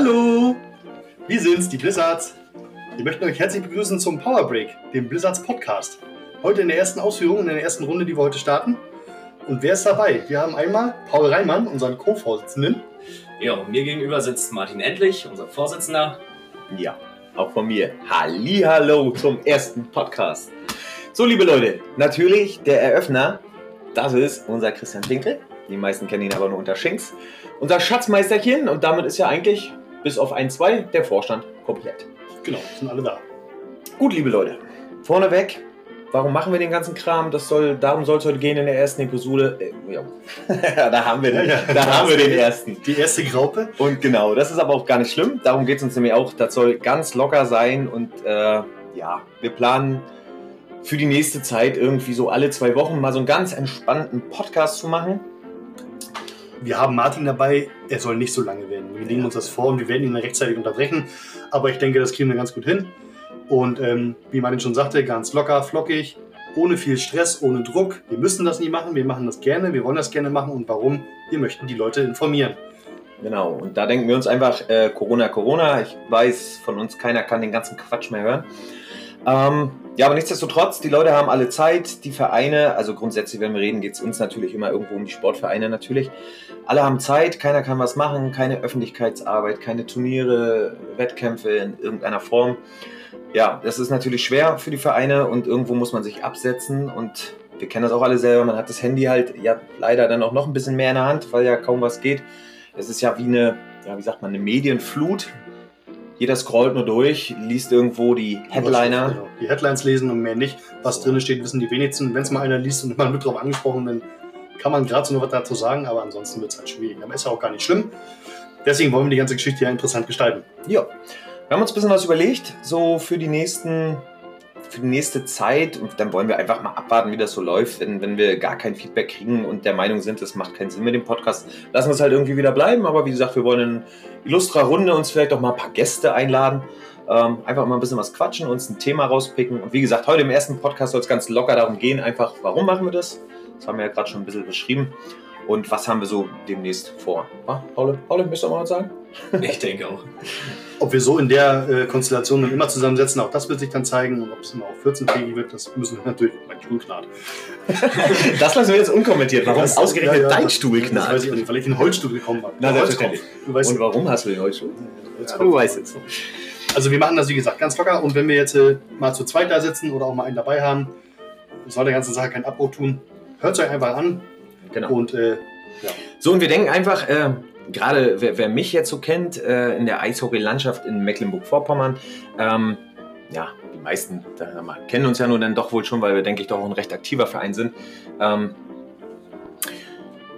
Hallo, wir sind's, die Blizzards. Wir möchten euch herzlich begrüßen zum Power Break, dem Blizzards Podcast. Heute in der ersten Ausführung, in der ersten Runde, die wir heute starten. Und wer ist dabei? Wir haben einmal Paul Reimann, unseren Co-Vorsitzenden. Ja, mir gegenüber sitzt Martin Endlich, unser Vorsitzender. Ja, auch von mir. Hallo zum ersten Podcast. So, liebe Leute, natürlich der Eröffner, das ist unser Christian Tinkel. Die meisten kennen ihn aber nur unter Schinks. Unser Schatzmeisterchen und damit ist ja eigentlich bis auf ein, zwei der Vorstand komplett. Genau, sind alle da. Gut, liebe Leute, vorneweg, warum machen wir den ganzen Kram? Das soll, darum soll es heute gehen in der ersten Episode. Äh, ja. da haben wir den, Ja, ja. da haben wir den ersten. Die erste Graupe. Und genau, das ist aber auch gar nicht schlimm. Darum geht es uns nämlich auch. Das soll ganz locker sein und äh, ja, wir planen für die nächste Zeit irgendwie so alle zwei Wochen mal so einen ganz entspannten Podcast zu machen. Wir haben Martin dabei, er soll nicht so lange werden. Wir legen uns das vor und wir werden ihn dann rechtzeitig unterbrechen. Aber ich denke, das kriegen wir ganz gut hin. Und ähm, wie Martin schon sagte, ganz locker, flockig, ohne viel Stress, ohne Druck. Wir müssen das nie machen, wir machen das gerne, wir wollen das gerne machen. Und warum? Wir möchten die Leute informieren. Genau, und da denken wir uns einfach, äh, Corona, Corona. Ich weiß, von uns keiner kann den ganzen Quatsch mehr hören. Ähm, ja, aber nichtsdestotrotz, die Leute haben alle Zeit, die Vereine, also grundsätzlich, wenn wir reden, geht es uns natürlich immer irgendwo um die Sportvereine natürlich. Alle haben Zeit, keiner kann was machen, keine Öffentlichkeitsarbeit, keine Turniere, Wettkämpfe in irgendeiner Form. Ja, das ist natürlich schwer für die Vereine und irgendwo muss man sich absetzen und wir kennen das auch alle selber, man hat das Handy halt ja leider dann auch noch ein bisschen mehr in der Hand, weil ja kaum was geht. Es ist ja wie eine, ja, wie sagt man, eine Medienflut. Jeder scrollt nur durch, liest irgendwo die Headliner. Genau. Die Headlines lesen und mehr nicht. Was drin steht, wissen die wenigsten. Wenn es mal einer liest und man wird darauf angesprochen, dann kann man gerade so noch was dazu sagen, aber ansonsten wird es halt schwierig. Aber ist ja auch gar nicht schlimm. Deswegen wollen wir die ganze Geschichte ja interessant gestalten. Ja, wir haben uns ein bisschen was überlegt, so für die nächsten, für die nächste Zeit. Und dann wollen wir einfach mal abwarten, wie das so läuft. Wenn, wenn wir gar kein Feedback kriegen und der Meinung sind, es macht keinen Sinn mit dem Podcast, lassen wir es halt irgendwie wieder bleiben. Aber wie gesagt, wir wollen illustrer Runde uns vielleicht auch mal ein paar Gäste einladen. Ähm, einfach mal ein bisschen was quatschen, uns ein Thema rauspicken. Und wie gesagt, heute im ersten Podcast soll es ganz locker darum gehen, einfach, warum machen wir das? Das haben wir ja gerade schon ein bisschen beschrieben. Und was haben wir so demnächst vor? Ah, Paul, Paul, möchtest du mal was sagen? Ich denke auch. Ob wir so in der äh, Konstellation dann immer zusammensetzen, auch das wird sich dann zeigen. Und ob es immer auf 14-tägig wird, das müssen wir natürlich. Mein Stuhl knarrt. Das lassen wir jetzt unkommentiert. Warum Das- ausgerechnet ja, ja, dein das- Stuhl Das knallt? weiß ich auch nicht, weil ich in den Holzstuhl gekommen habe. Na, selbstverständlich. Du weißt Und warum hast du den Holzstuhl? Holzkopf. du weißt es. Also wir machen das, wie gesagt, ganz locker. Und wenn wir jetzt äh, mal zu zweit da sitzen oder auch mal einen dabei haben, soll der ganzen Sache keinen Abbruch tun. Hört es euch einfach an. Genau. Und äh, So, und wir denken einfach, äh, gerade wer, wer mich jetzt so kennt, äh, in der Eishockey-Landschaft in Mecklenburg-Vorpommern, ähm, ja, die meisten da, mal, kennen uns ja nur dann doch wohl schon, weil wir, denke ich, doch auch ein recht aktiver Verein sind. Ähm,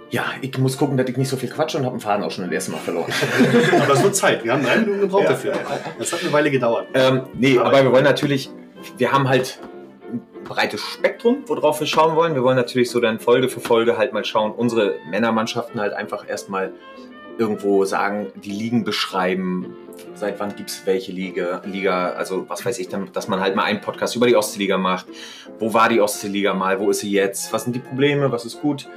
ja, ich muss gucken, dass ich nicht so viel quatsche und habe den Faden auch schon das erste Mal verloren. aber es wird Zeit. Wir haben drei Minuten gebraucht Ja. dafür. Das hat eine Weile gedauert. Ähm, nee, Aber- aber wir wollen natürlich, wir haben halt ein breites Spektrum, worauf wir schauen wollen. Wir wollen natürlich so dann Folge für Folge halt mal schauen, unsere Männermannschaften halt einfach erstmal irgendwo sagen, die Ligen beschreiben, seit wann gibt es welche Liga, Liga, also was weiß ich, dass man halt mal einen Podcast über die Ostseeliga macht. Wo war die Ostseeliga mal, wo ist sie jetzt, was sind die Probleme, was ist gut.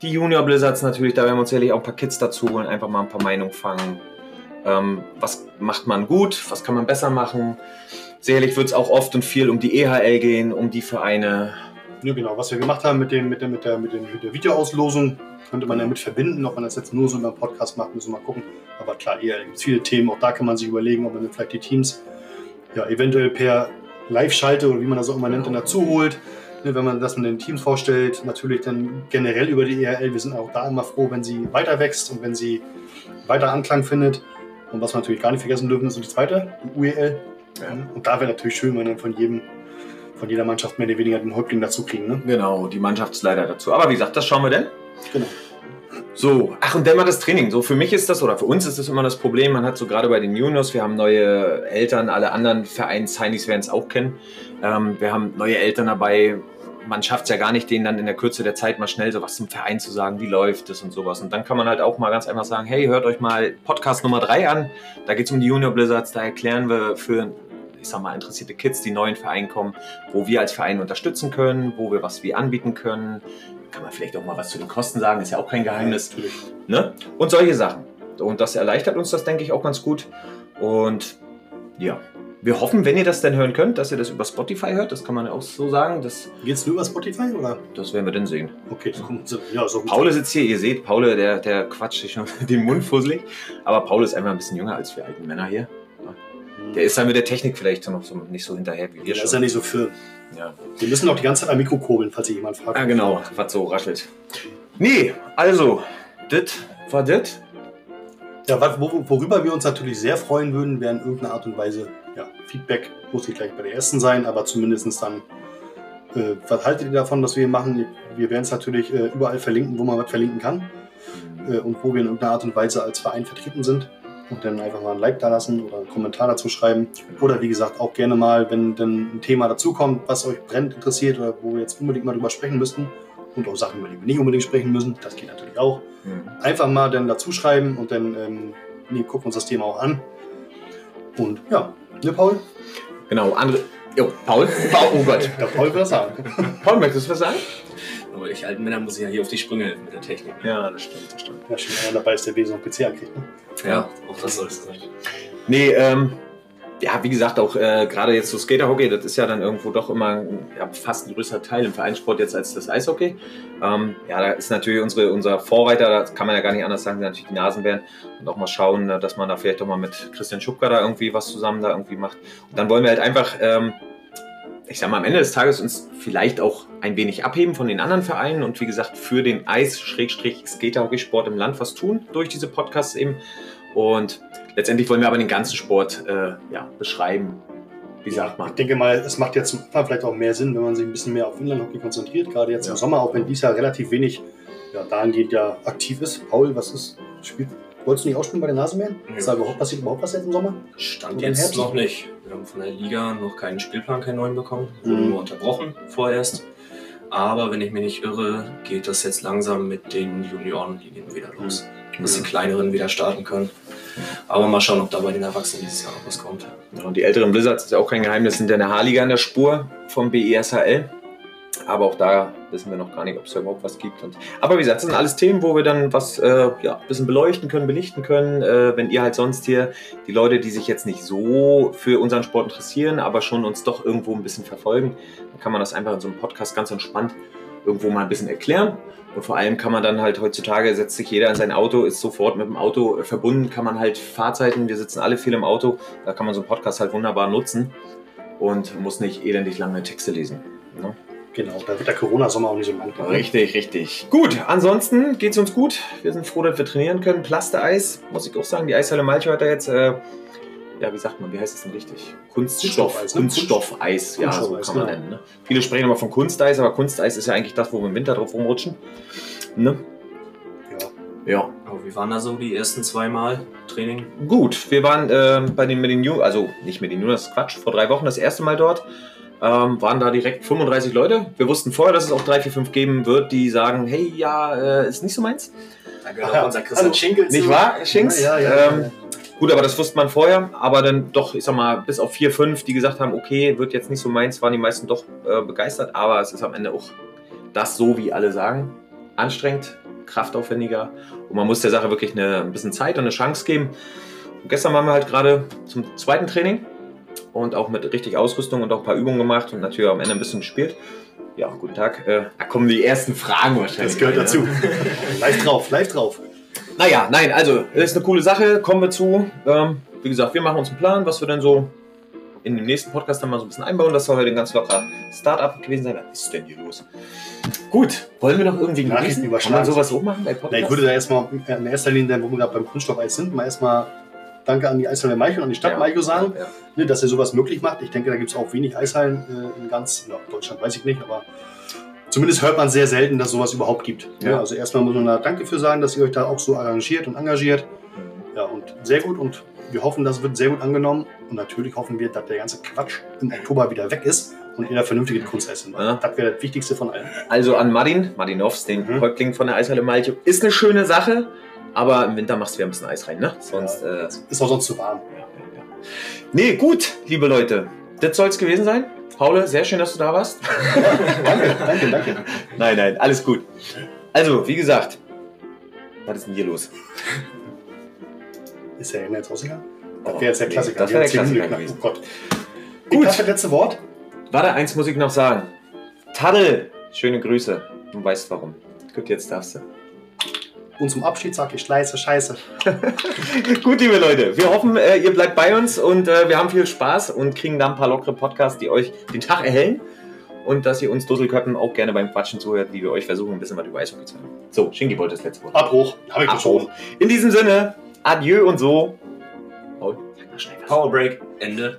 Die Junior Blizzards natürlich, da werden wir uns sicherlich auch ein paar Kids dazu holen, einfach mal ein paar Meinungen fangen. Ähm, was macht man gut, was kann man besser machen. Sicherlich wird es auch oft und viel um die EHL gehen, um die Vereine. Ja, genau. Was wir gemacht haben mit, dem, mit, der, mit, der, mit, dem, mit der Videoauslosung, könnte man ja mit verbinden. Ob man das jetzt nur so über einen Podcast macht, müssen wir mal gucken. Aber klar, eher gibt es viele Themen. Auch da kann man sich überlegen, ob man vielleicht die Teams ja, eventuell per Live-Schalte oder wie man das auch immer nennt, dann dazu holt. Ne, wenn man das mit den Teams vorstellt, natürlich dann generell über die ERL. Wir sind auch da immer froh, wenn sie weiter wächst und wenn sie weiter Anklang findet. Und was wir natürlich gar nicht vergessen dürfen, ist die zweite, die UEL. Und da wäre natürlich schön, wenn dann von jedem, von jeder Mannschaft mehr oder weniger den Häuptling dazu kriegen. Ne? Genau, die Mannschaftsleiter dazu. Aber wie gesagt, das schauen wir denn. Genau. So, ach und dann mal das Training. So für mich ist das oder für uns ist das immer das Problem. Man hat so gerade bei den Juniors, wir haben neue Eltern, alle anderen Vereins-Heinis werden es auch kennen. Ähm, wir haben neue Eltern dabei. Man schafft es ja gar nicht, denen dann in der Kürze der Zeit mal schnell so was zum Verein zu sagen, wie läuft es und sowas. Und dann kann man halt auch mal ganz einfach sagen, hey, hört euch mal Podcast Nummer 3 an. Da geht es um die Junior Blizzards. Da erklären wir für ich sag mal, interessierte Kids, die neu in den Verein kommen, wo wir als Verein unterstützen können, wo wir was wie anbieten können. Kann man vielleicht auch mal was zu den Kosten sagen, ist ja auch kein Geheimnis. Ne? Und solche Sachen. Und das erleichtert uns das, denke ich, auch ganz gut. Und ja, wir hoffen, wenn ihr das dann hören könnt, dass ihr das über Spotify hört. Das kann man auch so sagen. Das, Geht's nur über Spotify oder? das werden wir dann sehen. Okay, das kommt so- ja, so Paul sitzt hier, ihr seht, Paul, der, der quatscht sich schon den Mund fusselig. Aber Paul ist einfach ein bisschen jünger als wir alten Männer hier. Der ist dann mit der Technik vielleicht noch so nicht so hinterher wie wir Der ist ja schon. nicht so firm. Ja. Wir müssen auch die ganze Zeit am Mikro kurbeln, falls sich jemand fragt. Ah, genau, was so raschelt. Nee, also, das war das. Ja, worüber wir uns natürlich sehr freuen würden, wäre in irgendeiner Art und Weise ja, Feedback. Muss nicht gleich bei der ersten sein, aber zumindest dann, äh, was haltet ihr davon, was wir machen? Wir werden es natürlich äh, überall verlinken, wo man was verlinken kann äh, und wo wir in irgendeiner Art und Weise als Verein vertreten sind. Und dann einfach mal ein Like da lassen oder einen Kommentar dazu schreiben. Oder wie gesagt, auch gerne mal, wenn dann ein Thema dazukommt, was euch brennt, interessiert oder wo wir jetzt unbedingt mal drüber sprechen müssten. Und auch Sachen, über die wir nicht unbedingt sprechen müssen. Das geht natürlich auch Mhm. einfach mal dann dazu schreiben und dann ähm, nee, gucken wir uns das Thema auch an. Und ja, ne Paul? Genau, andere. Jo, Paul. Paul oh Gott. Der Paul will das sagen. Paul, möchtest du was sagen? Aber ich alten Männer muss ja hier auf die Sprünge helfen mit der Technik. Ja, das stimmt, das stimmt. Ja, schon einer dabei ist, der Wesen PC ankriegt. Ne? Ja, auch das soll es sein. Nee, ähm, ja, wie gesagt, auch äh, gerade jetzt so Skaterhockey, das ist ja dann irgendwo doch immer ja, fast ein größerer Teil im Vereinssport jetzt als das Eishockey. Ähm, ja, da ist natürlich unsere, unser Vorreiter, das kann man ja gar nicht anders sagen, sind natürlich die Nasenbären. Und auch mal schauen, äh, dass man da vielleicht auch mal mit Christian Schupka da irgendwie was zusammen da irgendwie macht. Und dann wollen wir halt einfach, ähm, ich sag mal, am Ende des Tages uns vielleicht auch ein wenig abheben von den anderen Vereinen und wie gesagt, für den Eis-Skaterhockey-Sport im Land was tun durch diese Podcasts eben. Und letztendlich wollen wir aber den ganzen Sport äh, ja, beschreiben. Wie sagt Ich man? denke mal, es macht jetzt vielleicht auch mehr Sinn, wenn man sich ein bisschen mehr auf Inlandhockey konzentriert, gerade jetzt Ja. im Sommer, auch wenn dies Jahr relativ wenig ja, dahingehend ja aktiv ist. Paul, was ist, spielt, wolltest du nicht auch spielen bei den Nasenbären? Ja. Ist da überhaupt, passiert überhaupt was jetzt im Sommer? Stand jetzt Herbst? noch nicht. Wir haben von der Liga noch keinen Spielplan, keinen neuen bekommen. Mhm. Wurden nur unterbrochen vorerst. Aber wenn ich mich nicht irre, geht das jetzt langsam mit den Juniorenlinien wieder los. Dass die kleineren wieder starten können. Aber mal schauen, ob da bei den Erwachsenen dieses Jahr noch was kommt. Ja, und die älteren Blizzards ist ja auch kein Geheimnis, sind ja eine Haarliga an der Spur vom BESHL. Aber auch da wissen wir noch gar nicht, ob es da überhaupt was gibt. Und, aber wie gesagt, das sind alles Themen, wo wir dann was äh, ja, ein bisschen beleuchten können, belichten können. Äh, wenn ihr halt sonst hier die Leute, die sich jetzt nicht so für unseren Sport interessieren, aber schon uns doch irgendwo ein bisschen verfolgen, dann kann man das einfach in so einem Podcast ganz entspannt irgendwo mal ein bisschen erklären. Und vor allem kann man dann halt heutzutage, setzt sich jeder in sein Auto, ist sofort mit dem Auto äh, verbunden, kann man halt Fahrzeiten, wir sitzen alle viel im Auto, da kann man so einen Podcast halt wunderbar nutzen und muss nicht elendig lange Texte lesen. Ne? Genau, da wird der Corona-Sommer auch nicht so lang. Richtig, richtig. Gut, ansonsten geht's uns gut. Wir sind froh, dass wir trainieren können. Plasteeis, muss ich auch sagen. Die Eishalle Malchow hat da jetzt, äh, ja, wie sagt man, wie heißt es denn richtig? Kunststoff, Kunststoffeis, ne? Kunststoffeis, ja, so kann man genau. nennen. Ne? Viele sprechen immer von Kunsteis, aber Kunsteis ist ja eigentlich das, wo wir im Winter drauf rumrutschen. Ne? Ja. Ja, Aber wie waren da so die ersten zwei Mal Training? Gut, wir waren ähm, bei den mit den New, also nicht mit den New, das ist Quatsch, vor drei Wochen das erste Mal dort. Ähm, waren da direkt 35 Leute. Wir wussten vorher, dass es auch drei, vier, fünf geben wird, die sagen, hey, ja, äh, ist nicht so meins. Da gehört auch unser Christian hallo. Schinkel zu. Nicht wahr, Schinks? Ja, ja, ja, ähm. Gut, aber das wusste man vorher. Aber dann doch, ich sag mal, bis auf vier, fünf, die gesagt haben, okay, wird jetzt nicht so meins, waren die meisten doch äh, begeistert. Aber es ist am Ende auch das so, wie alle sagen. Anstrengend, kraftaufwendiger. Und man muss der Sache wirklich eine, ein bisschen Zeit und eine Chance geben. Und gestern waren wir halt gerade zum zweiten Training und auch mit richtig Ausrüstung und auch ein paar Übungen gemacht und natürlich am Ende ein bisschen gespielt. Ja, guten Tag. Äh, da kommen die ersten Fragen wahrscheinlich. Das gehört rein, dazu. ne? live drauf, live drauf. Naja, nein, also, das ist eine coole Sache, kommen wir zu. Ähm, wie gesagt, wir machen uns einen Plan, was wir dann so in dem nächsten Podcast dann mal so ein bisschen einbauen. Das soll heute ein ganz lockerer Startup gewesen sein. Was ist denn hier los? Gut, wollen wir noch irgendwie Nachrichten genießen? Kann überschlagen. man sowas auch machen bei Na, Podcasts? ich würde da erstmal in erster Linie, wo wir gerade beim Kunststoffeis sind, mal erstmal Danke an die Eishalle Malchow und an die Stadt Ja. Malchow sagen, Ja. ne, dass ihr sowas möglich macht. Ich denke, da gibt es auch wenig Eishallen äh, in ganz ja, Deutschland, weiß ich nicht, aber zumindest hört man sehr selten, dass sowas überhaupt gibt. Ja. also erstmal muss man da Danke für sagen, dass ihr euch da auch so arrangiert und engagiert. Ja, und sehr gut und wir hoffen, das wird sehr gut angenommen. Und natürlich hoffen wir, dass der ganze Quatsch im Oktober wieder weg ist und ihr da vernünftige Kunsteis sind. Ja. Das wäre das Wichtigste von allem. Also an Martin, Martinovs, den Mhm. Häuptling von der Eishalle Malchow, ist eine schöne Sache, aber im Winter machst du wieder ein bisschen Eis rein, ne? Sonst, Ja, äh, ist auch sonst zu warm. Ja, ja. Nee, gut, liebe Leute. Das soll es gewesen sein. Paul, sehr schön, dass du da warst. danke, danke, danke. nein, nein, alles gut. Also, wie gesagt, was ist denn hier los? Ist er jetzt rausgegangen? Das Oh, wäre jetzt der Klassiker. das wäre der Klassiker gewesen. Oh Gott. Gut. Gut. Das letzte Wort. Warte, eins muss ich noch sagen. Taddel, schöne Grüße. Du weißt warum. Gut, jetzt darfst du. Und zum Abschied sage ich leise Scheiße. Gut, liebe Leute, wir hoffen, äh, ihr bleibt bei uns und äh, wir haben viel Spaß und kriegen da ein paar lockere Podcasts, die euch den Tag erhellen. Und dass ihr uns Dusselköppen auch gerne beim Quatschen zuhört, wie wir euch versuchen, ein bisschen was über Eishockey zu hören. So, Shingi wollte das letzte Wort. Abbruch. Habe ich Abbruch. In diesem Sinne, adieu und so. Paul, sag mal schnell was. Power Break, Ende.